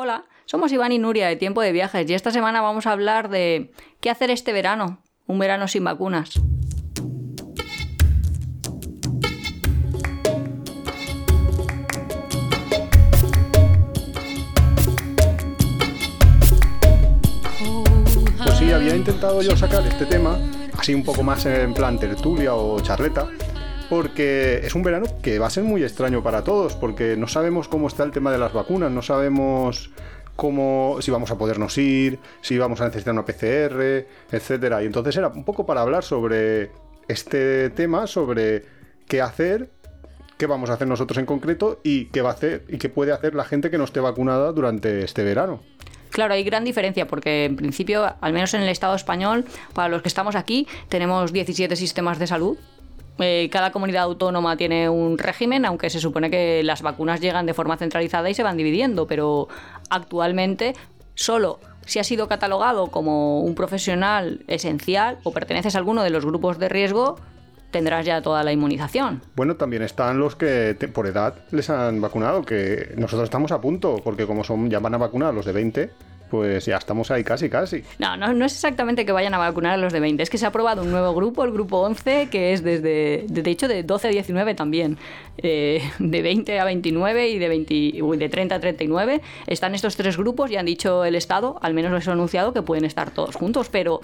Hola, somos Iván y Nuria de Tiempo de Viajes y esta semana vamos a hablar de qué hacer este verano, un verano sin vacunas. Pues sí, había intentado yo sacar este tema, así un poco más en plan tertulia o charleta, porque es un verano que va a ser muy extraño para todos, porque no sabemos cómo está el tema de las vacunas, no sabemos cómo, si vamos a podernos ir, si vamos a necesitar una PCR, etcétera. Y entonces era un poco para hablar sobre este tema, sobre qué hacer, qué vamos a hacer nosotros en concreto y qué va a hacer y qué puede hacer la gente que no esté vacunada durante este verano. Claro, hay gran diferencia porque en principio, al menos en el Estado español, para los que estamos aquí, tenemos 17 sistemas de salud. Eh, cada comunidad autónoma tiene un régimen, aunque se supone que las vacunas llegan de forma centralizada y se van dividiendo, pero actualmente solo si has sido catalogado como un profesional esencial o perteneces a alguno de los grupos de riesgo, tendrás ya toda la inmunización. Bueno, también están los que por edad les han vacunado, que nosotros estamos a punto, porque como son ya van a vacunar los de 20, pues ya estamos ahí casi, casi. No, no, no es exactamente que vayan a vacunar a los de 20, es que se ha aprobado un nuevo grupo, el grupo 11, que es desde, de hecho, de 12 a 19 también, eh, de 20 a 29 y de, 20 uy, de 30 a 39. Están estos tres grupos y han dicho el Estado, al menos les ha anunciado, que pueden estar todos juntos, pero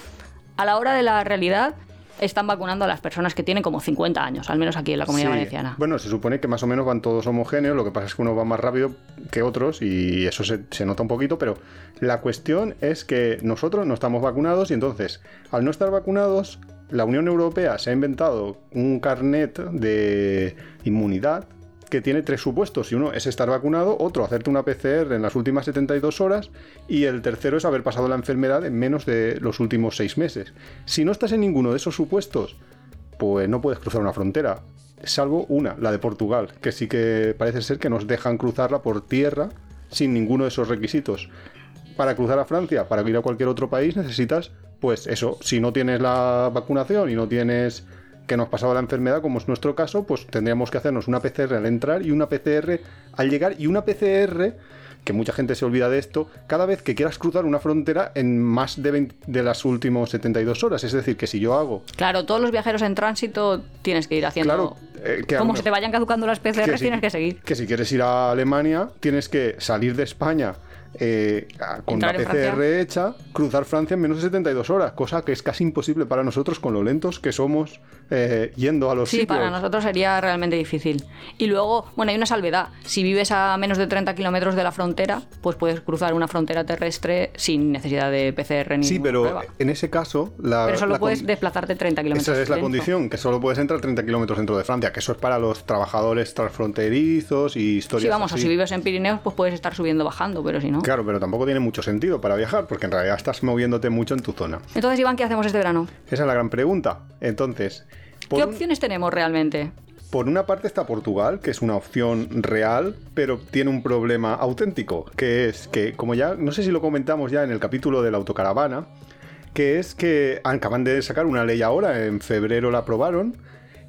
a la hora de la realidad están vacunando a las personas que tienen como 50 años, al menos aquí en la comunidad Sí. valenciana. Bueno, se supone que más o menos van todos homogéneos, lo que pasa es que uno va más rápido que otros y eso se, se nota un poquito, pero la cuestión es que nosotros no estamos vacunados y entonces, al no estar vacunados, la Unión Europea se ha inventado un carnet de inmunidad que tiene tres supuestos. Y uno es estar vacunado, otro hacerte una PCR en las últimas 72 horas y el tercero es haber pasado la enfermedad en menos de los últimos seis meses. Si no estás en ninguno de esos supuestos, pues no puedes cruzar una frontera. Salvo una, la de Portugal, que sí que parece ser que nos dejan cruzarla por tierra sin ninguno de esos requisitos. Para cruzar a Francia, para ir a cualquier otro país, necesitas, pues eso, si no tienes la vacunación y no tienes que nos pasaba la enfermedad, como es nuestro caso, pues tendríamos que hacernos una PCR al entrar y una PCR al llegar y una PCR, que mucha gente se olvida de esto, cada vez que quieras cruzar una frontera en más de, 20 de las últimas 72 horas. Es decir, que si yo hago Claro, todos los viajeros en tránsito tienes que ir haciendo... Claro, eh, que como se te vayan caducando las PCRs, que si- tienes que seguir. Que si quieres ir a Alemania, tienes que salir de España eh, con la PCR hecha, cruzar Francia en menos de 72 horas, cosa que es casi imposible para nosotros con lo lentos que somos eh, yendo a los Sí, sitios. para nosotros sería realmente difícil. Y luego, bueno, hay una salvedad. Si vives a menos de 30 kilómetros de la frontera, pues puedes cruzar una frontera terrestre sin necesidad de PCR ni Sí, pero prueba. en ese caso... La, Pero solo la puedes desplazarte 30 kilómetros. Esa es la dentro. condición, que solo puedes entrar 30 kilómetros dentro de Francia, que eso es para los trabajadores transfronterizos y historias Sí, vamos, o si vives en Pirineos, pues puedes estar subiendo bajando, pero si no. Claro, pero tampoco tiene mucho sentido para viajar, porque en realidad estás moviéndote mucho en tu zona. Entonces, Iván, ¿qué hacemos este verano? Esa es la gran pregunta. Entonces, ¿Qué un- opciones tenemos realmente? por una parte está Portugal, que es una opción real, pero tiene un problema auténtico, que es que, como ya, no sé si lo comentamos ya en el capítulo de la autocaravana, que es que acaban de sacar una ley ahora, en febrero la aprobaron,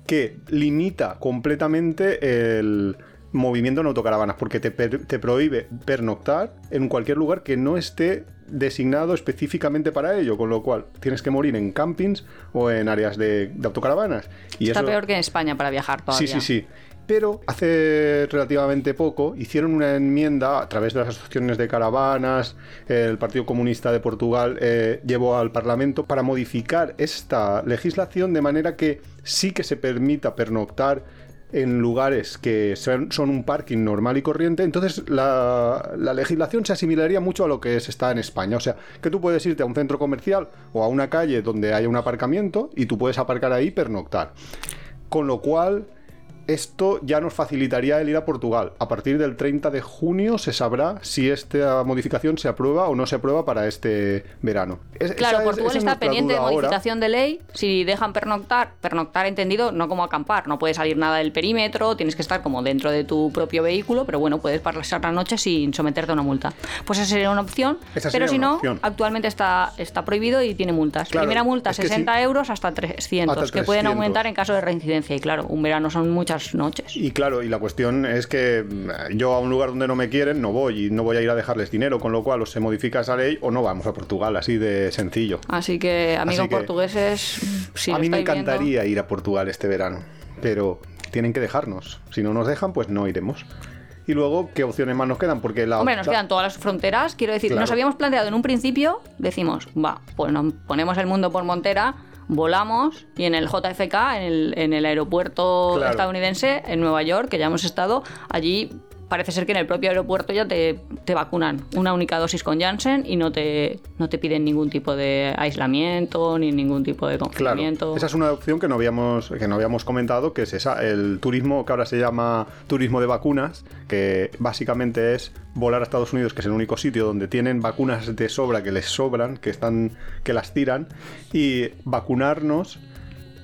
que limita completamente el movimiento en autocaravanas, porque te, per- te prohíbe pernoctar en cualquier lugar que no esté designado específicamente para ello, con lo cual tienes que morir en campings o en áreas de, de autocaravanas. Y Está eso- peor que en España para viajar todavía. Sí, sí, sí. Pero hace relativamente poco hicieron una enmienda a través de las asociaciones de caravanas, el Partido Comunista de Portugal eh, llevó al Parlamento para modificar esta legislación de manera que sí que se permita pernoctar en lugares que son, un parking normal y corriente, entonces la, la legislación se asimilaría mucho a lo que se está en España. O sea, que tú puedes irte a un centro comercial o a una calle donde haya un aparcamiento y tú puedes aparcar ahí y pernoctar. Con lo cual, esto ya nos facilitaría el ir a Portugal. A partir del 30 de junio se sabrá si esta modificación se aprueba o no se aprueba para este verano. Es- Claro, esa es- Portugal esa está pendiente de ahora. modificación de ley. Si dejan pernoctar, pernoctar entendido, no como acampar. No puede salir nada del perímetro, tienes que estar como dentro de tu propio vehículo, pero bueno, puedes pasar la noche sin someterte a una multa. Pues esa sería una opción. Esa pero si no, opción. actualmente está, está prohibido y tiene multas. Claro, Primera multa, es que 60 si- euros hasta 300, Hasta que pueden 300. aumentar en caso de reincidencia. Y claro, un verano son muchas muchas noches. Y claro, y la cuestión es que mm, yo a un lugar donde no me quieren no voy y no voy a ir a dejarles dinero, con lo cual o se modifica esa ley o no vamos a Portugal, así de sencillo. Así que, amigos portugueses, si a mí me viendo- encantaría ir a Portugal este verano, pero tienen que dejarnos. Si no nos dejan, pues no iremos. Y luego, ¿qué opciones más nos quedan? Porque la Hombre, nos quedan todas las fronteras. Quiero decir, Claro. nos habíamos planteado en un principio, decimos, va, pues nos ponemos el mundo por montera, volamos y en el JFK, en el, en el aeropuerto Claro. estadounidense, en Nueva York, que ya hemos estado, allí parece ser que en el propio aeropuerto ya te, te vacunan una única dosis con Janssen y no te, no te piden ningún tipo de aislamiento ni ningún tipo de Claro, confinamiento. esa es una opción que no habíamos que no habíamos comentado, que es esa, el turismo que ahora se llama turismo de vacunas, que básicamente es volar a Estados Unidos, que es el único sitio donde tienen vacunas de sobra que les sobran, que están que las tiran y vacunarnos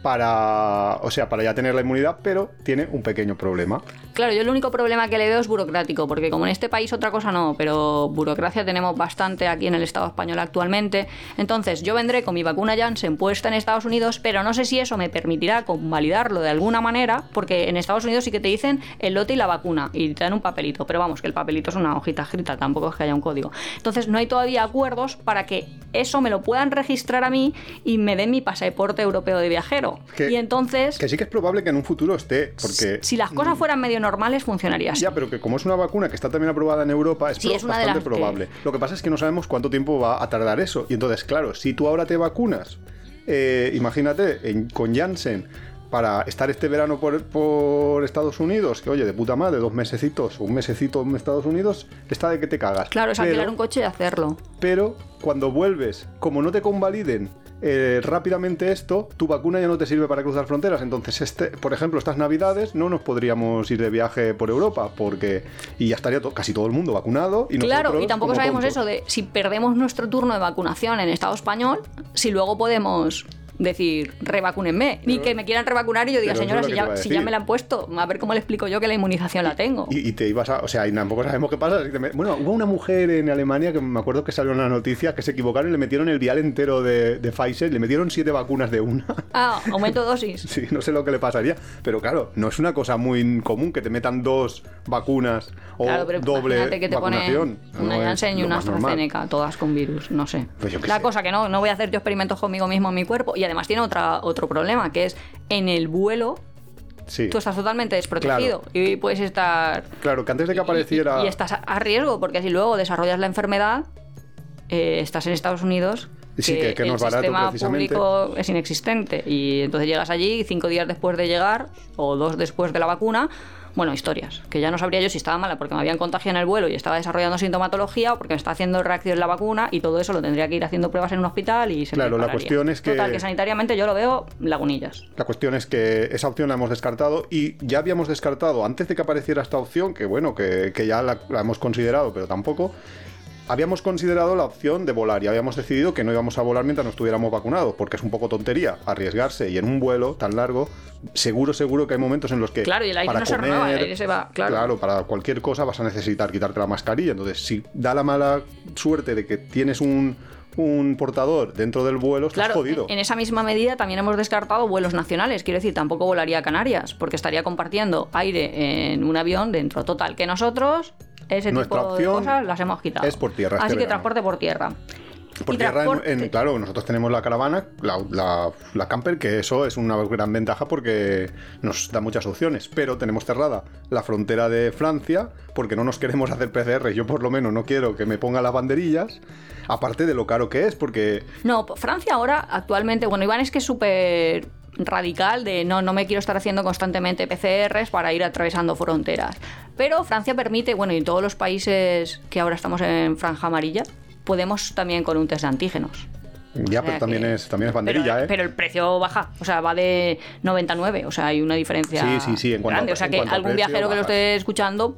para, o sea, para ya tener la inmunidad, pero tiene un pequeño problema. Claro, yo el único problema que le veo es burocrático, porque como en este país otra cosa no, pero burocracia tenemos bastante aquí en el Estado español actualmente. Entonces, yo vendré con mi vacuna Janssen puesta en Estados Unidos, pero no sé si eso me permitirá convalidarlo de alguna manera, porque en Estados Unidos sí que te dicen el lote y la vacuna, y te dan un papelito, pero vamos, que el papelito es una hojita escrita, tampoco es que haya un código. Entonces, no hay todavía acuerdos para que eso me lo puedan registrar a mí y me den mi pasaporte europeo de viajero. Que- y entonces, Que sí que es probable que en un futuro esté, porque si las cosas fueran medio normales, funcionaría así. Ya, pero que como es una vacuna que está también aprobada en Europa, es, Sí, pro- es una de bastante que- probable. Lo que pasa es que no sabemos cuánto tiempo va a tardar eso. Y entonces, claro, si tú ahora te vacunas, eh, imagínate, en- con Janssen, para estar este verano por, por Estados Unidos, que oye, de puta madre, dos mesecitos o un mesecito en Estados Unidos, está de que te cagas. Claro, es Pero- alquilar un coche y hacerlo. pero cuando vuelves, como no te convaliden eh, rápidamente esto, tu vacuna ya no te sirve para cruzar fronteras. Entonces, este, por ejemplo, estas navidades no nos podríamos ir de viaje por Europa, porque y ya estaría to- casi todo el mundo vacunado. Y Claro, nosotros y tampoco sabemos tontos. eso de si perdemos nuestro turno de vacunación en Estado español, si luego podemos decir revacúnenme. Ni que me quieran revacunar y yo diga, señora, si ya, si ya me la han puesto, a ver cómo le explico yo que la inmunización la tengo. Y, y te ibas a. O sea, y tampoco sabemos qué pasa. bueno, hubo una mujer en Alemania que me acuerdo que salió en la noticia que se equivocaron y le metieron el vial entero de, de Pfizer, le metieron siete vacunas de una. Ah, aumento dosis. Sí, no sé lo que le pasaría. Pero claro, no es una cosa muy común que te metan dos vacunas o Claro, pero doble que te vacunación. ponen una No Janssen y una normal. AstraZeneca, todas con virus, no sé. Pues la sé. cosa que no, no voy a hacer yo experimentos conmigo mismo en mi cuerpo. Y además tiene otra, otro problema, que es en el vuelo Sí. tú estás totalmente desprotegido Claro. y puedes estar Claro, que antes de que apareciera. Y, y estás a- a riesgo, porque si luego desarrollas la enfermedad, eh, estás en Estados Unidos. Sí, que- que no el es barato, sistema público es inexistente. Y entonces llegas allí cinco días después de llegar, o dos después de la vacuna, bueno, historias. Que ya no sabría yo si estaba mala porque me habían contagiado en el vuelo y estaba desarrollando sintomatología o porque me está haciendo reacción la vacuna y todo eso lo tendría que ir haciendo pruebas en un hospital y se me Claro, la pararía. cuestión es que- Total, que sanitariamente yo lo veo lagunillas. La cuestión es que esa opción la hemos descartado y ya habíamos descartado antes de que apareciera esta opción, que bueno, que, que ya la, la hemos considerado, pero tampoco. Habíamos considerado la opción de volar y habíamos decidido que no íbamos a volar mientras no estuviéramos vacunados, porque es un poco tontería arriesgarse y en un vuelo tan largo, seguro, seguro que hay momentos en los que. Claro, y el aire para no se renueva, el aire se va, claro. para cualquier cosa vas a necesitar quitarte la mascarilla. Entonces, si da la mala suerte de que tienes un, un portador dentro del vuelo, estás Claro, jodido. en esa misma medida también hemos descartado vuelos nacionales. Quiero decir, tampoco volaría a Canarias, porque estaría compartiendo aire en un avión dentro. Total, que nosotros ese Nuestra tipo de opción cosas las hemos quitado. es por tierra este Así que verano. transporte por tierra. Por Y tierra, en- claro, nosotros tenemos la caravana, la, la- la camper, que eso es una gran ventaja porque nos da muchas opciones. Pero tenemos cerrada la frontera de Francia porque no nos queremos hacer PCR. Yo, por lo menos, no quiero que me pongan las banderillas. Aparte de lo caro que es, porque No, Francia ahora actualmente, bueno, Iván es que es súper radical de no, no me quiero estar haciendo constantemente PCRs para ir atravesando fronteras. Pero Francia permite, bueno, y todos los países que ahora estamos en franja amarilla, podemos también con un test de antígenos. ya, O sea pero también que- es, también es banderilla, pero, ¿eh? pero el precio baja, o sea, va de 99, o sea, hay una diferencia Sí, sí, sí, en cuanto a- grande. o sea, que algún viajero que lo esté escuchando,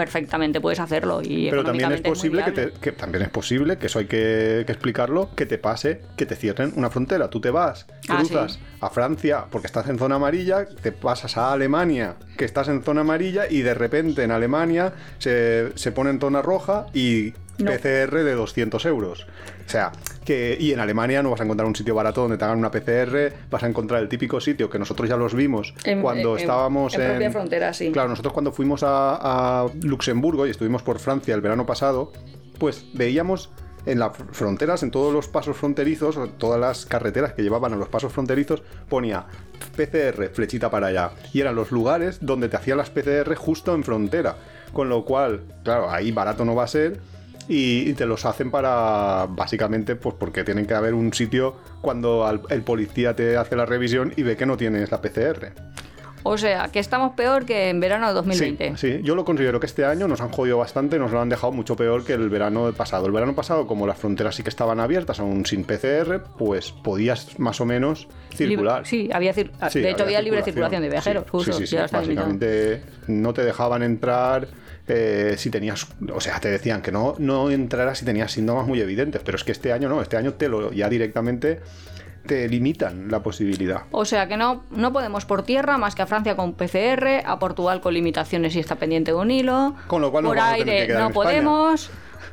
perfectamente puedes hacerlo. Y Pero también es posible que, te, que también es posible, que eso hay que, que explicarlo, que te pase, que te cierren una frontera. Tú te vas, Ah, cruzas sí. a Francia porque estás en zona amarilla, te pasas a Alemania, que estás en zona amarilla, y de repente en Alemania se, se pone en zona roja y No. PCR de 200 euros. O sea, que. Y en Alemania no vas a encontrar un sitio barato donde te hagan una PCR, vas a encontrar el típico sitio que nosotros ya los vimos En- cuando en- estábamos en propia frontera, sí. Claro, nosotros cuando fuimos a, a Luxemburgo y estuvimos por Francia el verano pasado, pues veíamos en las fr- fronteras, en todos los pasos fronterizos, todas las carreteras que llevaban a los pasos fronterizos, ponía PCR, flechita para allá. Y eran los lugares donde te hacían las PCR justo en frontera. Con lo cual, claro, ahí barato no va a ser. Y, y te los hacen para, básicamente, pues porque tienen que haber un sitio cuando al- el policía te hace la revisión y ve que no tienes la PCR. O sea, que estamos peor que en verano de 2020. Sí, sí, yo lo considero que este año nos han jodido bastante, nos lo han dejado mucho peor que el verano pasado. El verano pasado, como las fronteras sí que estaban abiertas, aún sin PCR, pues podías más o menos circular. Libre- sí, había cir- Sí, de hecho había libre circulación de viajeros. Sí, justo, sí, sí. Básicamente no te dejaban entrar eh, si tenías, o sea, te decían que no, no entraras si tenías síntomas muy evidentes, pero es que este año no, este año te lo ya directamente te limitan la posibilidad. O sea que no, no podemos por tierra más que a Francia con PCR, a Portugal con limitaciones y está pendiente de un hilo. Con lo cual por tener aire no España.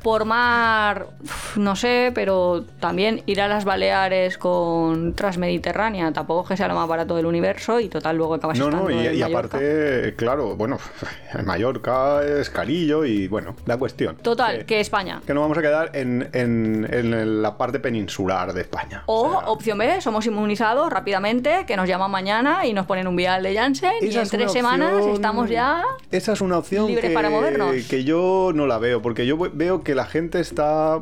Por mar, no sé, pero también ir a las Baleares con Transmediterránea tampoco es que sea lo más barato del universo y total luego acabas No, no, y, en y aparte, claro, bueno, en Mallorca es carillo y bueno, la cuestión. Total, que, que España. que nos vamos a quedar en, en- en la parte peninsular de España. O, sea, opción B, somos inmunizados rápidamente, que nos llaman mañana y nos ponen un vial de Janssen y en es tres semanas opción- estamos ya... Esa es una opción libres que, para movernos. que yo no la veo, porque yo ve- veo que la gente está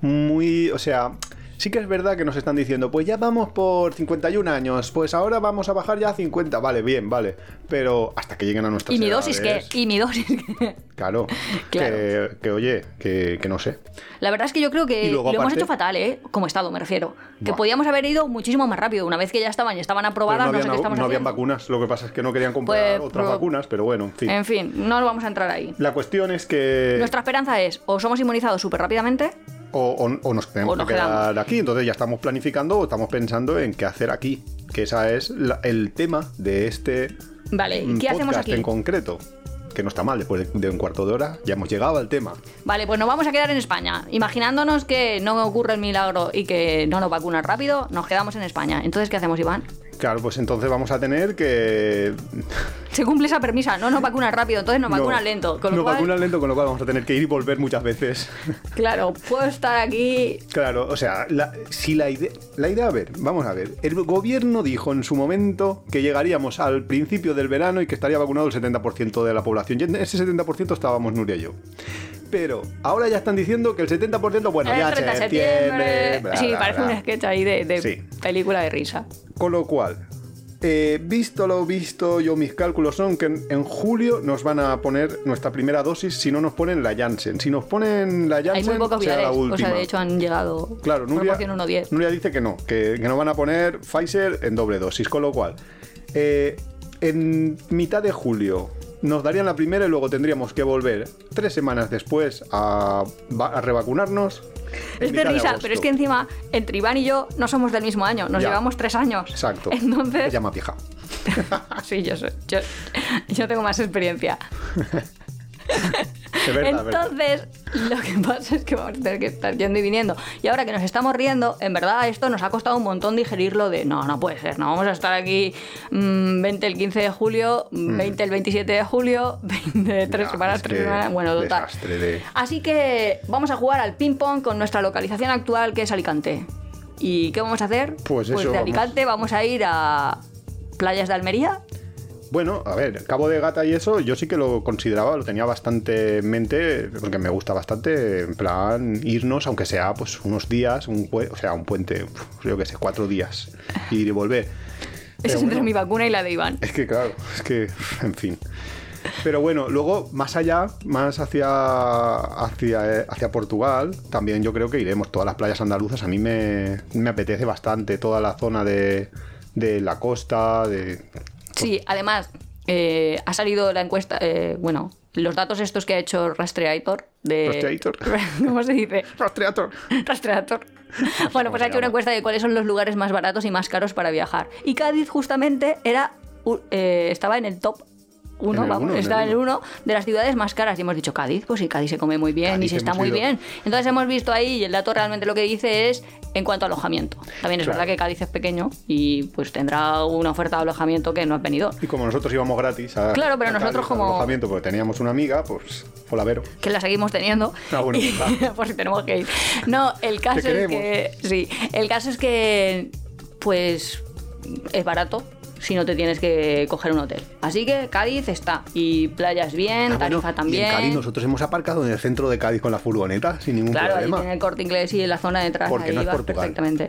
muy. O sea. Sí que es verdad que nos están diciendo, pues ya vamos por 51 años, pues ahora vamos a bajar ya a 50. Vale, bien, vale. Pero hasta que lleguen a nuestras ¿Y mi dosis qué? edades, ¿Y mi dosis qué? Claro, Claro. Que, que, oye, que, que no sé. La verdad es que yo creo que lo hemos hecho fatal, ¿eh? Como Estado, me refiero. Que podíamos haber ido muchísimo más rápido. Una vez que ya estaban y estaban Pero aprobadas, no no, sé qué estamos no habían vacunas, lo que pasa es que no querían comprar Pues, otras vacunas, pero bueno, en fin. En fin, no vamos a entrar ahí. La cuestión es que... Nuestra esperanza es o somos inmunizados súper rápidamente O, o- o nos tenemos O nos que quedar quedamos. aquí, entonces ya estamos planificando o estamos pensando en qué hacer aquí. Que esa es la- el tema de este Vale, mm, ¿qué hacemos aquí? en concreto. Que no está mal, después de, de un cuarto de hora ya hemos llegado al tema. Vale, pues nos vamos a quedar en España. Imaginándonos que no ocurre el milagro y que no nos vacunan rápido, nos quedamos en España. Entonces, ¿qué hacemos, Iván? Claro, pues entonces vamos a tener que... Se cumple esa premisa, no nos vacunan rápido, entonces nos No, vacunan lento. Con lo nos cual, vacunan lento, con lo cual vamos a tener que ir y volver muchas veces. claro, puedo estar aquí Claro, o sea, la, si la idea, la idea, a ver, vamos a ver, el gobierno dijo en su momento que llegaríamos al principio del verano y que estaría vacunado el 70% de la población. Y en ese 70% estábamos Nuria y yo. Pero ahora ya están diciendo que el 70%, bueno, el ya 30 de septiembre. bla, sí, bla, parece bla. un sketch ahí de, de Sí. película de risa. Con lo cual, eh, visto lo visto, yo mis cálculos son que en, en julio nos van a poner nuestra primera dosis si no nos ponen la Janssen. Si nos ponen la Hay Janssen, muy pocos será la última. o sea, de hecho han llegado Claro, Nuria, proporción 1-10. Nuria dice que no, que, que no van a poner Pfizer en doble dosis, con lo cual, eh, en mitad de julio nos darían la primera y luego tendríamos que volver tres semanas después a, va- a revacunarnos. Es de risa, pero es que encima, entre Iván y yo no somos del mismo año, nos Ya. llevamos tres años. Exacto. Entonces, Se llama pija. sí, yo, soy- yo, yo tengo más experiencia. Verdad. Entonces, lo que pasa es que vamos a tener que estar yendo y viniendo. Y ahora que nos estamos riendo, en verdad esto nos ha costado un montón digerirlo de no, no puede ser, no vamos a estar aquí mm, 20 el 15 de julio, 20 el 27 de julio, 20 tres semanas, es tres semanas, bueno, total. de- Así que vamos a jugar al ping pong con nuestra localización actual que es Alicante. ¿Y qué vamos a hacer? Pues eso, de vamos. Alicante vamos a ir a playas de Almería. Bueno, a ver, Cabo de Gata y eso, yo sí que lo consideraba, lo tenía bastante en mente, porque me gusta bastante, en plan, irnos, aunque sea pues unos días, un o sea, un puente, yo que sé, cuatro días, ir y volver. Pero es entre mi vacuna y la de Iván. Es que claro, es que, en fin. Pero bueno, luego más allá, más hacia, hacia, hacia Portugal, también yo creo que iremos. Todas las playas andaluzas, a mí me, me apetece bastante toda la zona de, de la costa, de... Sí, además, eh, ha salido la encuesta, eh, bueno, los datos estos que ha hecho Rastreator de... Rastreator. ¿Cómo se dice? Rastreator. Rastreator. Bueno, pues ha hecho una encuesta de cuáles son los lugares más baratos y más caros para viajar. Y Cádiz justamente era, eh, estaba en el top uno, En vamos, uno, en está en el uno de las ciudades más caras. Y hemos dicho Cádiz, pues sí, Cádiz se come muy bien Cádiz y se está muy ido. bien. Entonces hemos visto ahí y el dato realmente lo que dice es en cuanto a alojamiento. También es Claro. verdad que Cádiz es pequeño y pues tendrá una oferta de alojamiento que no es venidor. Y como nosotros íbamos gratis a, Claro, pero a nosotros Cádiz, como- alojamiento porque teníamos una amiga, pues hola Vero. que la seguimos teniendo. Ah, bueno, Y- claro. por si tenemos que ir. No, el caso es que. Sí, el caso es que. Pues. Es barato si no te tienes que coger un hotel. Así que Cádiz está. Y playas bien, Ah, bueno, tarifa y también. en Cádiz nosotros hemos aparcado en el centro de Cádiz con la furgoneta sin ningún Claro, problema. tiene el corte inglés y en la zona de atrás Porque ahí no es vas Portugal. perfectamente.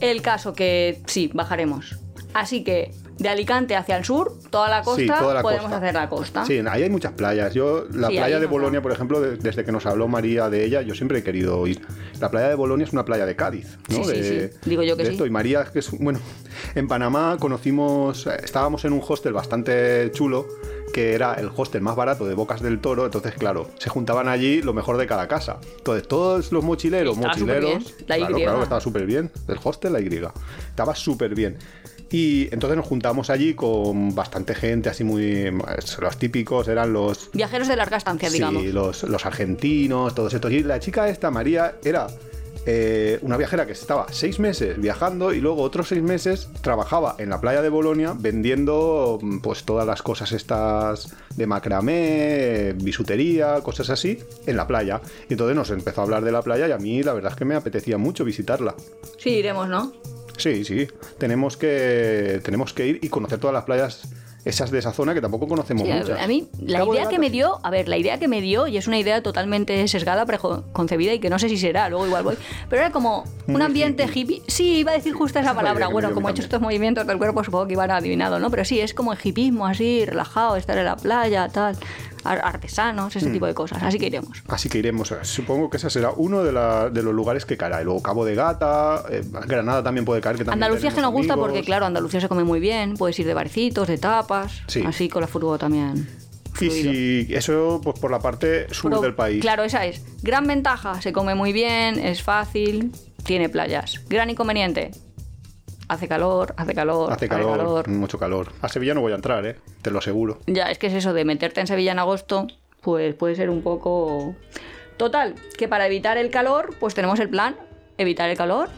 El caso que sí, bajaremos. Así que de Alicante hacia el sur, toda la costa, Sí, toda la podemos costa. hacer la costa. Sí, ahí hay muchas playas. Yo, la Sí, playa de Bolonia, por ejemplo, de- desde que nos habló María de ella, yo siempre he querido ir. La playa de Bolonia es una playa de Cádiz, ¿no? Sí, de, sí. Digo yo que de sí. esto. Y María, que es, bueno, en Panamá conocimos, estábamos en un hostel bastante chulo, que era el hostel más barato de Bocas del Toro, entonces, claro, se juntaban allí lo mejor de cada casa. Entonces, todos los mochileros, estaba mochileros. La claro, claro, estaba súper bien. El hostel, la Y. Estaba súper bien. Y entonces nos juntamos allí con bastante gente, así muy. Los típicos eran los. Viajeros de larga estancia, digamos. Sí, los, los argentinos, todos estos. Y la chica esta, María, era eh, una viajera que estaba seis meses viajando y luego otros seis meses trabajaba en la playa de Bolonia vendiendo mm, pues todas las cosas estas de macramé, bisutería, cosas así, en la playa. Y entonces nos empezó a hablar de la playa y a mí la verdad es que me apetecía mucho visitarla. Sí, iremos, ¿no? Sí, sí, tenemos que, tenemos que ir y conocer todas las playas esas de esa zona que tampoco conocemos Sí, a- muchas. a mí la Cabo idea que me dio, a ver, la idea que me dio, y es una idea totalmente sesgada, preconcebida y que no sé si será, luego igual voy, pero era como un Muy ambiente hippie. hippie. Sí, iba a decir justo esa Esa es la palabra. Bueno, como he hecho también. estos movimientos del cuerpo, supongo que iban adivinado, ¿no? Pero sí, es como el hipismo así, relajado, estar en la playa, tal, artesanos, Hmm. ese tipo de cosas. Así que iremos. Así que iremos. Supongo que ese será uno de, la- de los lugares que caerá. Y luego Cabo de Gata, eh, Granada también puede caer. Que también Andalucía es que nos gusta porque, claro, Andalucía se come muy bien, puedes ir de barcitos, de tapas, Sí. así con la fútbol también. Y si eso, pues por la parte sur Pero, del país. Claro, esa es. Gran ventaja, se come muy bien, es fácil, tiene playas. Gran inconveniente, hace calor, hace calor, Hace calor, mucho calor. A Sevilla no voy a entrar, ¿eh? Te lo aseguro. Ya, es que es eso de meterte en Sevilla en agosto, pues puede ser un poco... Total, que para evitar el calor, pues tenemos el plan, evitar el calor.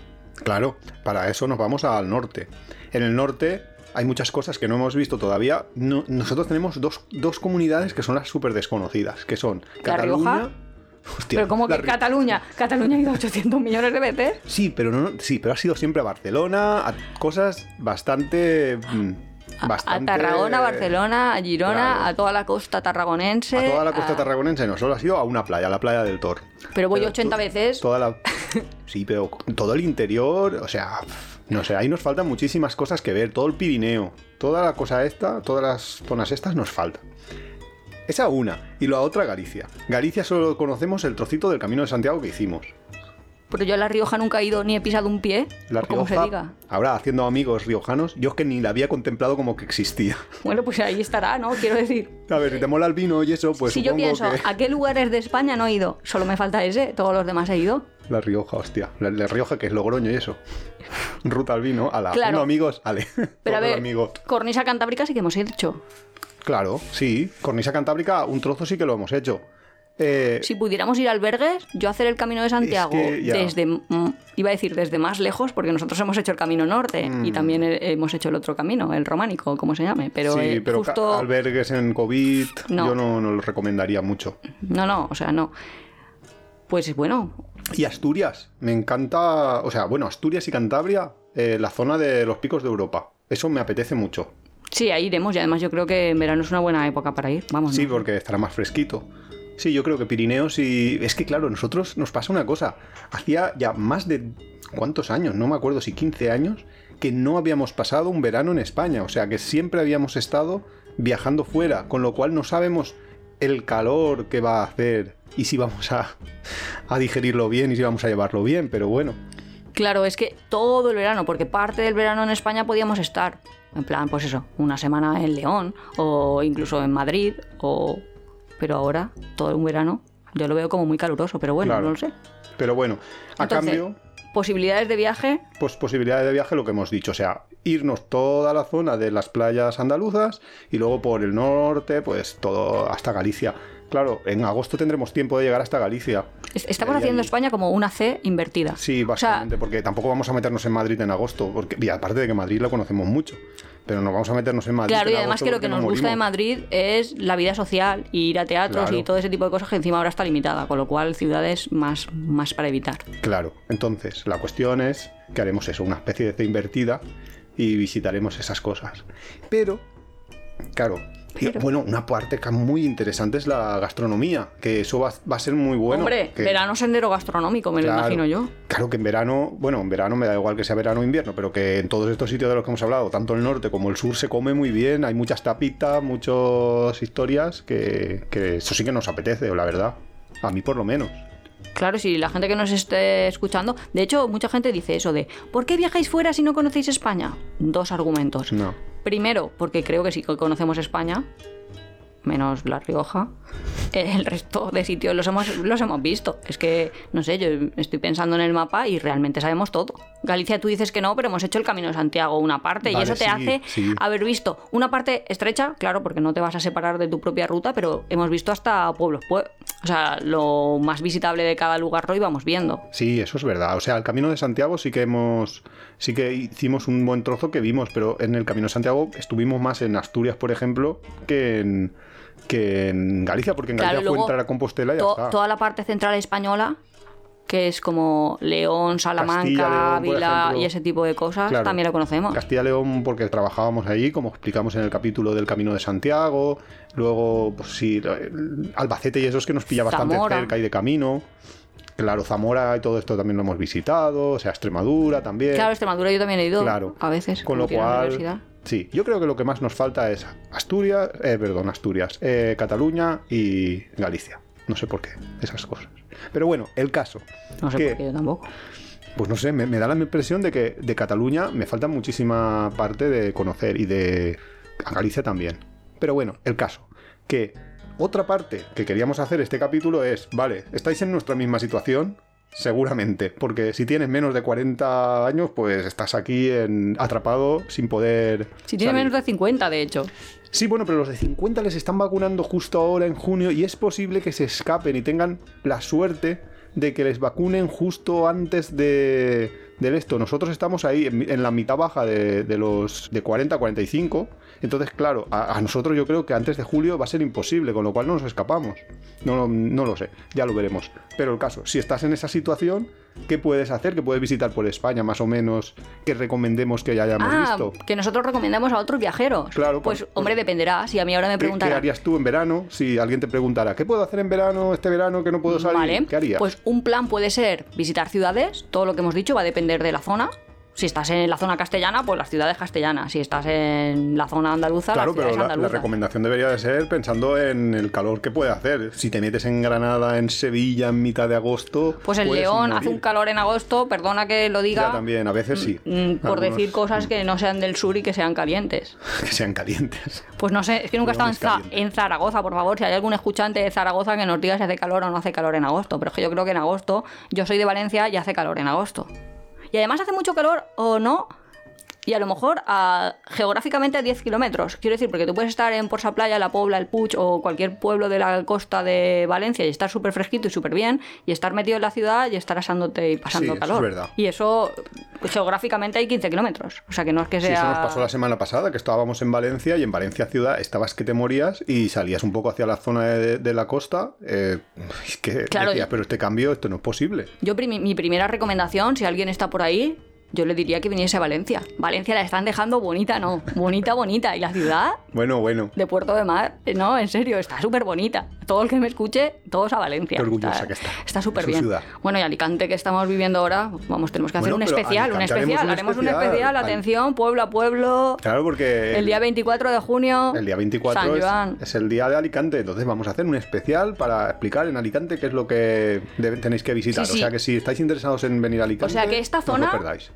Claro, para eso nos vamos al norte. En el norte hay muchas cosas que no hemos visto todavía. No- nosotros tenemos dos, dos comunidades que son las súper desconocidas, que son ¿La Cataluña... Hostia, Pero como que Cataluña, Cataluña ha ido 800 millones de veces. Sí, pero no, sí, pero ha sido siempre a Barcelona, a cosas bastante... mm, A- bastante A Tarragona, Barcelona, a Girona, Claro. a toda la costa tarragonense. A toda la costa a- tarragonense no, solo ha sido a una playa, a la playa del Tor. Pero voy Pero 80 tú- veces. Toda la... Sí, pero todo el interior, o sea, no sé, ahí nos faltan muchísimas cosas que ver. Todo el Pirineo, toda la cosa esta, todas las zonas estas nos falta. Esa una. Y la otra, Galicia. Galicia solo conocemos el trocito del Camino de Santiago que hicimos. Pero yo a La Rioja nunca he ido ni he pisado un pie. La o como se Rioja, diga. ahora haciendo amigos riojanos, yo es que ni la había contemplado como que existía. Bueno, pues ahí estará, ¿no? Quiero decir. A ver, si te mola el vino y eso, pues si yo pienso, que... ¿a qué lugares de España no he ido? Solo me falta ese, todos los demás he ido. La Rioja, hostia. La, la Rioja, que es Logroño y eso. Ruta al vino, a la Claro. amigos, ale. Pero a ver, amigos. cornisa cantábrica sí que hemos hecho. Claro, sí. Cornisa Cantábrica, un trozo sí que lo hemos hecho. Eh, Si pudiéramos ir a albergues, yo hacer el camino de Santiago que desde, mm, iba a decir desde más lejos, porque nosotros hemos hecho el camino norte y también he- hemos hecho el otro camino, el románico, como se llame. Pero, Mm. sí, eh, pero justo. albergues en COVID, No. yo no, no lo recomendaría mucho. No, no, o sea, no. Pues bueno, Y Asturias, me encanta. O sea, bueno, Asturias y Cantabria, eh, la zona de los picos de Europa. Eso me apetece mucho. Sí, ahí iremos y además yo creo que en verano es una buena época para ir. Vamos. Sí, ¿no? porque estará más fresquito. Sí, yo creo que Pirineos y... Es que claro, nosotros nos pasa una cosa. Hacía ya más de... ¿Cuántos años? No me acuerdo si 15 años que no habíamos pasado un verano en España. O sea, que siempre habíamos estado viajando fuera, con lo cual no sabemos el calor que va a hacer y si vamos a, a digerirlo bien y si vamos a llevarlo bien, pero bueno. Claro, es que todo el verano, porque parte del verano en España podíamos estar. En plan, pues eso, una semana en León o incluso en Madrid o... Pero ahora, todo un verano, yo lo veo como muy caluroso, pero bueno, Claro. no lo sé. Pero bueno, a Entonces, cambio, Posibilidades de viaje, pues posibilidades de viaje, lo que hemos dicho. O sea, irnos toda la zona de las playas andaluzas y luego por el norte, pues todo hasta Galicia. Claro, en agosto tendremos tiempo de llegar hasta Galicia. Estamos Eh, haciendo ahí- España como una C invertida. Sí, básicamente, porque tampoco vamos a meternos en Madrid en agosto, porque y aparte de que Madrid lo conocemos mucho, pero no vamos a meternos en Madrid. Claro, en y además que lo que nos nos gusta de. Madrid es la vida social, ir a teatros Claro. y todo ese tipo de cosas que encima ahora está limitada, con lo cual ciudades más, más para evitar. Claro, entonces la cuestión es que haremos eso, una especie de C invertida y visitaremos esas cosas. Pero, claro, Pero- bueno, una parte que muy interesante es la gastronomía, que eso va, va a ser muy bueno. Hombre, que- verano sendero gastronómico, me Claro. lo imagino yo. Claro que en verano, bueno, en verano me da igual que sea verano o invierno, pero que en todos estos sitios de los que hemos hablado, tanto el norte como el sur, se come muy bien, hay muchas tapitas, muchas historias que, que eso sí que nos apetece, la verdad. A mí por lo menos. Claro, si la gente que nos esté escuchando, de hecho, mucha gente dice eso de ¿por qué viajáis fuera si no conocéis España? Dos argumentos. No. Primero, porque creo que sí que conocemos España, menos La Rioja. El resto de sitios los hemos, los hemos visto. Es que, no sé, yo estoy pensando en el mapa y realmente sabemos todo. Galicia tú dices que no, pero hemos hecho el Camino de Santiago una parte y eso te hace sí. haber visto una parte estrecha, claro, porque no te vas a separar de tu propia ruta, pero hemos visto hasta pueblos. pue- o sea, lo más visitable de cada lugar lo íbamos viendo. Sí, eso es verdad. O sea, el Camino de Santiago sí que hemos, sí que hicimos un buen trozo que vimos, pero en el Camino de Santiago estuvimos más en Asturias, por ejemplo, que en, que en Galicia, porque en Claro, Galicia fue luego entrar a Compostela y ya está. toda la parte central española, que es como León, Salamanca, Ávila y ese tipo de cosas, Claro. también lo conocemos. Castilla y León porque trabajábamos allí, como explicamos en el capítulo del Camino de Santiago. Luego, pues sí, Albacete y eso es que nos pilla bastante cerca y de camino. Claro, Zamora y todo esto también lo hemos visitado. O sea, Extremadura también. Claro, Extremadura yo también he ido Claro. a veces. Con lo cual, sí, yo creo que lo que más nos falta es Asturias, eh, perdón, Asturias, eh, Cataluña y Galicia. No sé por qué, esas cosas. Pero bueno, el caso. No sé que- por qué yo tampoco. pues no sé, me, me da la impresión de que de Cataluña me falta muchísima parte de conocer y de Galicia también. Pero bueno, el caso, que otra parte que queríamos hacer este capítulo es, vale, estáis en nuestra misma situación, seguramente, porque si tienes menos de 40 años, pues estás aquí en, atrapado sin poder... Si tiene salir. menos de 50, de hecho. Sí, bueno, pero los de 50 les están vacunando justo ahora en junio y es posible que se escapen y tengan la suerte de que les vacunen justo antes de, del esto. Nosotros estamos ahí en, la mitad baja de, de los de 40 a 45. Entonces, claro, a, a nosotros yo creo que antes de julio va a ser imposible, con lo cual no nos escapamos. No, no, no lo sé, ya lo veremos. Pero el caso, si estás en esa situación, ¿qué puedes hacer? ¿Qué puedes visitar por España más o menos que recomendemos que ya hayamos Ah, visto? que nosotros recomendamos a otros viajeros. Claro, Pues, pues- hombre, dependerá. Si a mí ahora me ¿Qué, qué preguntaran. harías tú en verano? Si alguien te preguntara, ¿qué puedo hacer en verano, este verano que no puedo salir? Vale, ¿Qué harías? pues un plan puede ser visitar ciudades, todo lo que hemos dicho va a depender de la zona. Si estás en la zona castellana, pues las ciudades castellanas. Si estás en la zona andaluza, claro, las pero la, la recomendación debería de ser pensando en el calor que puede hacer. Si te metes en Granada, en Sevilla, en mitad de agosto... Pues el puedes León morir. hace un calor en agosto, perdona que lo diga, Ya también, a veces sí. mm, por Algunos decir cosas que no sean del sur y que sean calientes. que sean calientes. Pues no sé, es que nunca he estado en, en Zaragoza, por favor, si hay algún escuchante de Zaragoza que nos diga si hace calor o no hace calor en agosto. Pero es que yo creo que en agosto, yo soy de Valencia y hace calor en agosto. Y además hace mucho calor o no, y a lo mejor a- geográficamente a 10 kilómetros. Quiero decir, porque tú puedes estar en Porsa Playa, La Pobla, El Puig o cualquier pueblo de la costa de Valencia y estar súper fresquito y súper bien, y estar metido en la ciudad y estar asándote y pasando Sí, eso calor. es verdad. Y eso geográficamente hay 15 kilómetros. O sea que no es que Sí, sea. eso nos pasó la semana pasada, que estábamos en Valencia y en Valencia ciudad estabas que te morías y salías un poco hacia la zona de, de la costa. eh, es que Claro, decías, pero este cambio, esto no es posible. Yo, mi primera recomendación, si alguien está por ahí, yo le diría que viniese a Valencia. Valencia la están dejando bonita, no. Bonita, bonita. Y la ciudad Bueno, bueno. de Puerto de Mar, no, en serio, está súper bonita. Todo el que me escuche, todos a Valencia. Qué orgullosa que está. Está súper bien. ciudad. Bueno, y Alicante, que estamos viviendo ahora, vamos, tenemos que hacer Bueno, un especial, un especial. Haremos un especial. especial, Al- atención, pueblo a pueblo. Claro, porque El día 24 de junio. El día 24 San es, Joan. es el día de Alicante, entonces vamos a hacer un especial para explicar en Alicante qué es lo que tenéis que visitar. Sí, sí. O sea que si estáis interesados en venir a Alicante, O sea que esta no zona- os lo perdáis.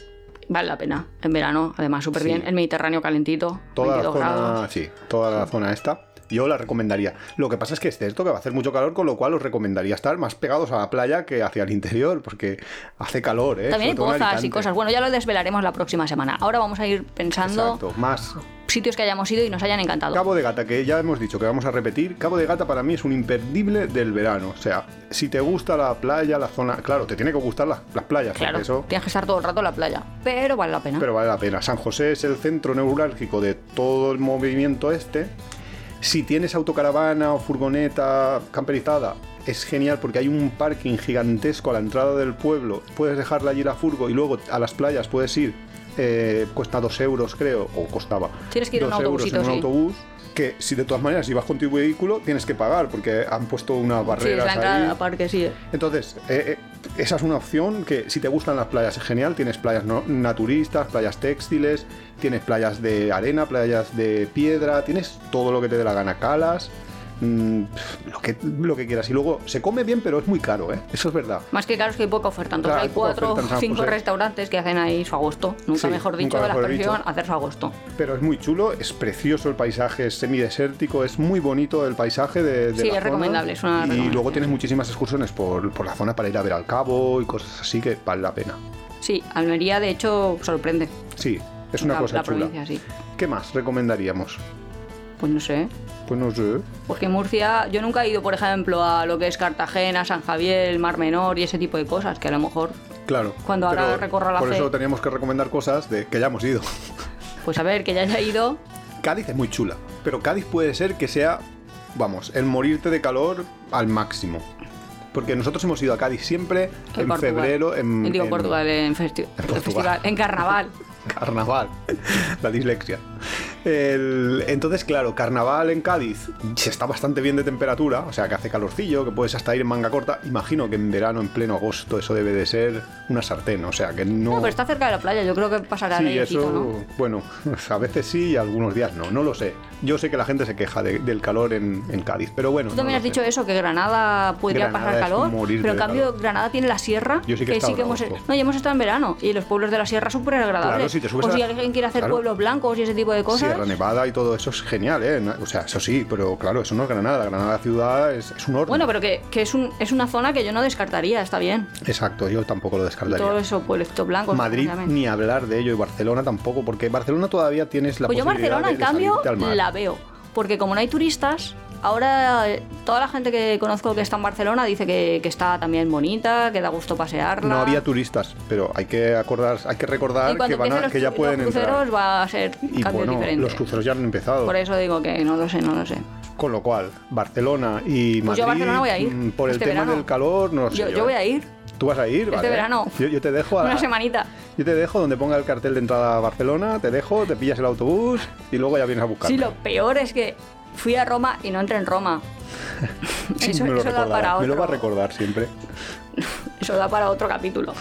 Vale la pena. En verano, además, súper Sí. bien. El Mediterráneo calentito. Toda la 22 zona, grados. sí, toda la zona esta. Yo la recomendaría. Lo que pasa es que es cierto que va a hacer mucho calor, con lo cual os recomendaría estar más pegados a la playa que hacia el interior, porque hace calor, ¿eh? También hay pozas y cosas. Bueno, ya lo desvelaremos la próxima semana. Ahora vamos a ir pensando Exacto, más sitios que hayamos ido y nos hayan encantado. Cabo de Gata, que ya hemos dicho que vamos a repetir. Cabo de Gata para mí es un imperdible del verano. O sea, si te gusta la playa, la zona. Claro, te tiene que gustar las, las playas, Claro, eso. tienes que estar todo el rato en la playa. Pero vale la pena. Pero vale la pena. San José es el centro neurálgico de todo el movimiento este. Si tienes autocaravana o furgoneta camperizada, es genial porque hay un parking gigantesco a la entrada del pueblo. Puedes dejarla allí la furgo y luego a las playas puedes ir. eh, cuesta dos euros, creo, o costaba. Tienes que ir dos euros en un sí. autobús. Que si de todas maneras, si vas con tu vehículo, tienes que pagar porque han puesto unas sí, barreras la entrada ahí. parque, sí. Entonces, eh, eh, esa es una opción que si te gustan las playas es genial. Tienes playas naturistas, playas textiles, tienes playas de arena, playas de piedra, tienes todo lo que te dé la gana, calas, mm, lo, que, lo que quieras. Y luego se come bien, pero es muy caro, ¿eh? Eso es verdad. Más que claro es que hay poca oferta. Entonces Claro, hay cuatro San cinco José. restaurantes que hacen ahí su agosto. Nunca Sí, mejor dicho nunca de la mejor expresión, hacer su agosto. Pero es muy chulo, es precioso el paisaje, es semidesértico, es muy bonito el paisaje de, de Sí, la es zona. recomendable, es una Y luego tienes muchísimas excursiones por, por la zona para ir a ver al cabo y cosas así que vale la pena. Sí, Almería de hecho sorprende. Sí, es una la, cosa la chula. provincia, sí. ¿Qué más recomendaríamos? Pues no sé. Pues no sé. Porque Murcia, yo nunca he ido, por ejemplo, a lo que es Cartagena, San Javier, Mar Menor y ese tipo de cosas, que a lo mejor, Claro. Cuando ahora recorra la Por fe. eso teníamos que recomendar cosas de que ya hemos ido. pues a ver, que ya haya ido, Cádiz es muy chula, pero Cádiz puede ser que sea, vamos, el morirte de calor al máximo. Porque nosotros hemos ido a Cádiz siempre en, en febrero, en, digo en Portugal, en, festi- en Portugal. festival, en carnaval. carnaval, la dislexia. El- entonces, claro, carnaval en Cádiz se está bastante bien de temperatura, o sea que hace calorcillo, que puedes hasta ir en manga corta. Imagino que en verano, en pleno agosto, eso debe de ser una sartén, o sea que no. No, pero está cerca de la playa, yo creo que pasará Sí, eso, ¿no? bueno, a veces sí y algunos días no, no lo sé. Yo sé que la gente se queja de- del calor en, en Cádiz, pero bueno. Tú también has sé. dicho eso, que Granada podría Granada pasar calor, pero en cambio calor. Granada tiene la sierra, Yo sí que sí que hemos... No, ya hemos estado en verano, y los pueblos de la sierra súper agradables. Claro, si te subes o a si alguien quiere hacer claro. pueblos blancos y ese tipo de cosas. Sierra Nevada y todo eso es genial, ¿eh? O sea, eso sí, pero claro, eso no es Granada. Granada ciudad es, es un horno. Bueno, pero que, que es, un, es una zona que yo no descartaría, está bien. Exacto, yo tampoco lo descartaría. todo eso, pueblitos blancos. Madrid ni hablar de ello y Barcelona tampoco, porque Barcelona todavía tienes la Pues yo posibilidad Barcelona, de- en cambio, salirte al mar. la veo. Porque como no hay turistas, ahora eh, toda la gente que conozco que está en Barcelona dice que, que está también bonita, que da gusto pasearla. No había turistas, pero hay que acordar, hay que recordar que, van a- empiecen los, que ya pueden los cruceros entrar. va a ser Y cambio bueno, diferente. los cruceros ya han empezado. Por eso digo que no lo sé, no lo sé. Con lo cual, Barcelona y Pues Madrid, yo a Barcelona voy a ir, mm, por el este tema verano. del calor, no lo sé. Yo, yo voy a ir ¿Tú vas a ir? este Vale. verano. Yo, yo te dejo a, una semanita. Yo te dejo donde ponga el cartel de entrada a Barcelona, te dejo, te pillas el autobús y luego ya vienes a buscar. Sí, lo peor es que fui a Roma y no entré en Roma. eso me lo, eso da para me lo va a otro, recordar siempre. eso da para otro capítulo.